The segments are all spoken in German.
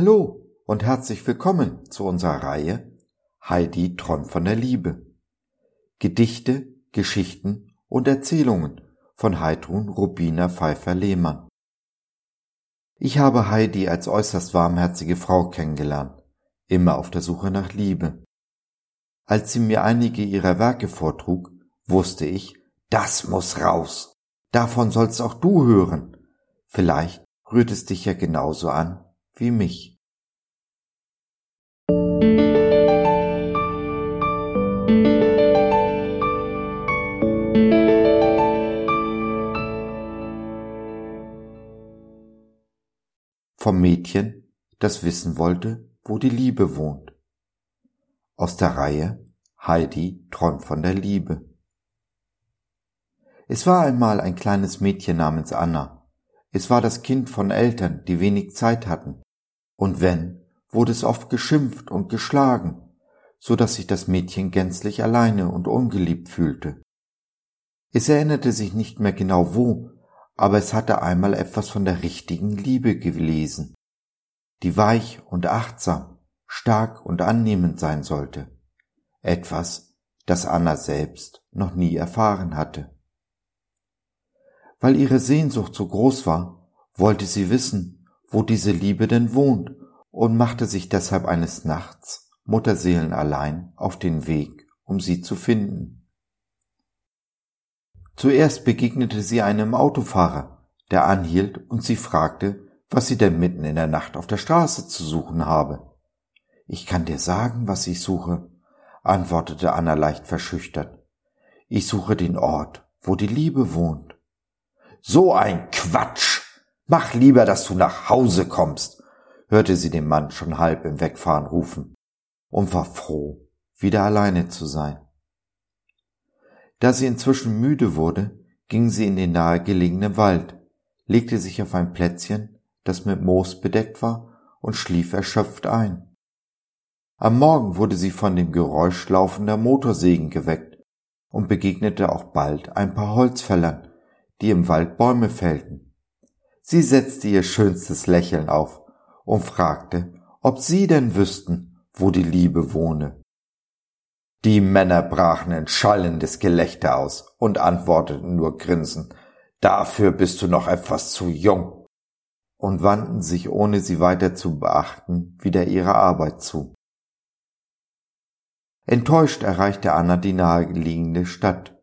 Hallo und herzlich willkommen zu unserer Reihe Heidi träumt von der Liebe. Gedichte, Geschichten und Erzählungen von Heidrun Rubina Pfeiffer-Lehmann. Ich habe Heidi als äußerst warmherzige Frau kennengelernt, immer auf der Suche nach Liebe. Als sie mir einige ihrer Werke vortrug, wusste ich, das muss raus. Davon sollst auch du hören. Vielleicht rührt es dich ja genauso an wie mich. Vom Mädchen, das wissen wollte, wo die Liebe wohnt. Aus der Reihe Heidi träumt von der Liebe. Es war einmal ein kleines Mädchen namens Anna, es war das Kind von Eltern, die wenig Zeit hatten. Und wenn, wurde es oft geschimpft und geschlagen, so dass sich das Mädchen gänzlich alleine und ungeliebt fühlte. Es erinnerte sich nicht mehr genau wo, aber es hatte einmal etwas von der richtigen Liebe gelesen, die weich und achtsam, stark und annehmend sein sollte. Etwas, das Anna selbst noch nie erfahren hatte. Weil ihre Sehnsucht so groß war, wollte sie wissen, wo diese Liebe denn wohnt und machte sich deshalb eines Nachts, Mutterseelen allein, auf den Weg, um sie zu finden. Zuerst begegnete sie einem Autofahrer, der anhielt und sie fragte, was sie denn mitten in der Nacht auf der Straße zu suchen habe. Ich kann dir sagen, was ich suche, antwortete Anna leicht verschüchtert. Ich suche den Ort, wo die Liebe wohnt. So ein Quatsch. Mach lieber, dass du nach Hause kommst, hörte sie den Mann schon halb im Wegfahren rufen und war froh, wieder alleine zu sein. Da sie inzwischen müde wurde, ging sie in den nahegelegenen Wald, legte sich auf ein Plätzchen, das mit Moos bedeckt war, und schlief erschöpft ein. Am Morgen wurde sie von dem Geräusch laufender Motorsägen geweckt und begegnete auch bald ein paar Holzfällern, die im Wald Bäume fällten. Sie setzte ihr schönstes Lächeln auf und fragte, ob sie denn wüssten, wo die Liebe wohne. Die Männer brachen in schallendes Gelächter aus und antworteten nur grinsend, dafür bist du noch etwas zu jung, und wandten sich, ohne sie weiter zu beachten, wieder ihrer Arbeit zu. Enttäuscht erreichte Anna die naheliegende Stadt.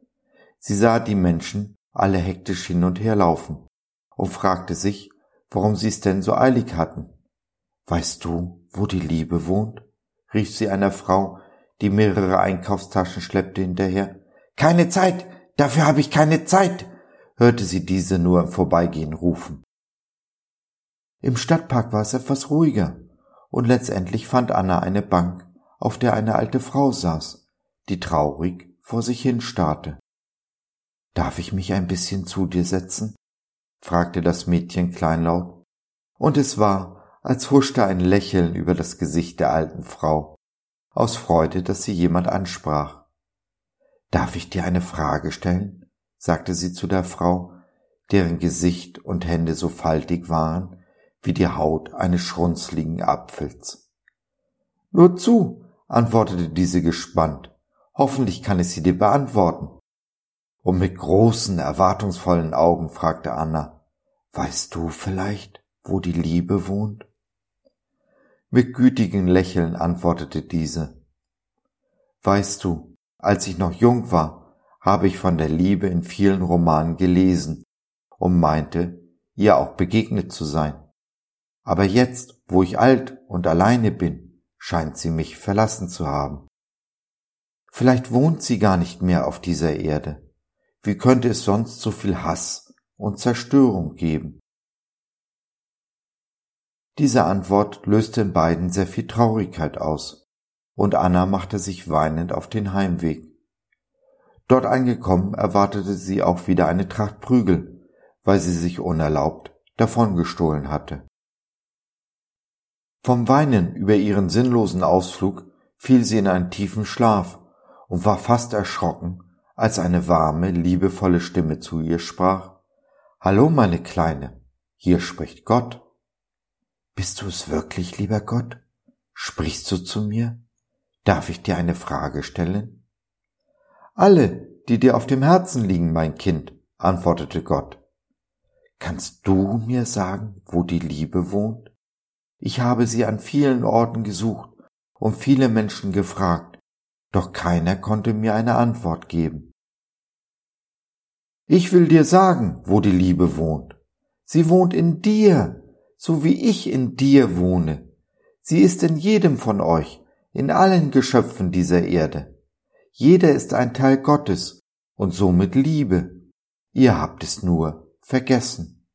Sie sah die Menschen, alle hektisch hin und her laufen und fragte sich, warum sie es denn so eilig hatten. Weißt du, wo die Liebe wohnt? rief sie einer Frau, die mehrere Einkaufstaschen schleppte, hinterher. Keine Zeit, dafür habe ich keine Zeit, hörte sie diese nur im Vorbeigehen rufen. Im Stadtpark war es etwas ruhiger, und letztendlich fand Anna eine Bank, auf der eine alte Frau saß, die traurig vor sich hin starrte. Darf ich mich ein bisschen zu dir setzen? Fragte das Mädchen kleinlaut, und es war, als huschte ein Lächeln über das Gesicht der alten Frau, aus Freude, dass sie jemand ansprach. Darf ich dir eine Frage stellen? sagte sie zu der Frau, deren Gesicht und Hände so faltig waren wie die Haut eines schrunzligen Apfels. Nur zu, antwortete diese gespannt. Hoffentlich kann ich sie dir beantworten und mit großen, erwartungsvollen Augen fragte Anna, Weißt du vielleicht, wo die Liebe wohnt? Mit gütigem Lächeln antwortete diese, Weißt du, als ich noch jung war, habe ich von der Liebe in vielen Romanen gelesen und meinte, ihr auch begegnet zu sein. Aber jetzt, wo ich alt und alleine bin, scheint sie mich verlassen zu haben. Vielleicht wohnt sie gar nicht mehr auf dieser Erde. Wie könnte es sonst so viel Hass und Zerstörung geben? Diese Antwort löste in beiden sehr viel Traurigkeit aus, und Anna machte sich weinend auf den Heimweg. Dort angekommen erwartete sie auch wieder eine Tracht Prügel, weil sie sich unerlaubt davongestohlen hatte. Vom Weinen über ihren sinnlosen Ausflug fiel sie in einen tiefen Schlaf und war fast erschrocken, als eine warme, liebevolle Stimme zu ihr sprach Hallo, meine Kleine, hier spricht Gott. Bist du es wirklich, lieber Gott? Sprichst du zu mir? Darf ich dir eine Frage stellen? Alle, die dir auf dem Herzen liegen, mein Kind, antwortete Gott. Kannst du mir sagen, wo die Liebe wohnt? Ich habe sie an vielen Orten gesucht und viele Menschen gefragt, doch keiner konnte mir eine Antwort geben. Ich will dir sagen, wo die Liebe wohnt. Sie wohnt in dir, so wie ich in dir wohne. Sie ist in jedem von euch, in allen Geschöpfen dieser Erde. Jeder ist ein Teil Gottes und somit Liebe. Ihr habt es nur vergessen.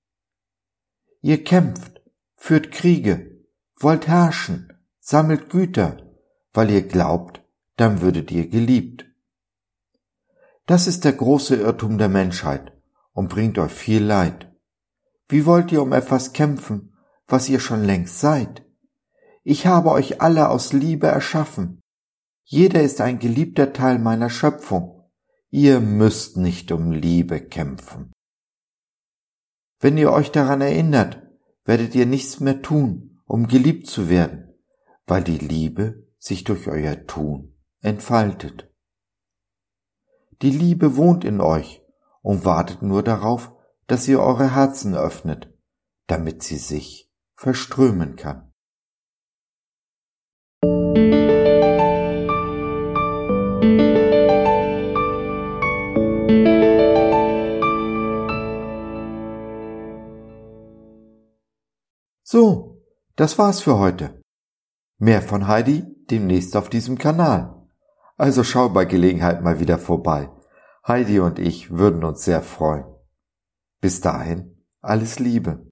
Ihr kämpft, führt Kriege, wollt herrschen, sammelt Güter, weil ihr glaubt, dann würdet ihr geliebt. Das ist der große Irrtum der Menschheit und bringt euch viel Leid. Wie wollt ihr um etwas kämpfen, was ihr schon längst seid? Ich habe euch alle aus Liebe erschaffen. Jeder ist ein geliebter Teil meiner Schöpfung. Ihr müsst nicht um Liebe kämpfen. Wenn ihr euch daran erinnert, werdet ihr nichts mehr tun, um geliebt zu werden, weil die Liebe sich durch euer Tun entfaltet. Die Liebe wohnt in euch und wartet nur darauf, dass ihr eure Herzen öffnet, damit sie sich verströmen kann. So, das war's für heute. Mehr von Heidi demnächst auf diesem Kanal. Also schau bei Gelegenheit mal wieder vorbei. Heidi und ich würden uns sehr freuen. Bis dahin, alles Liebe.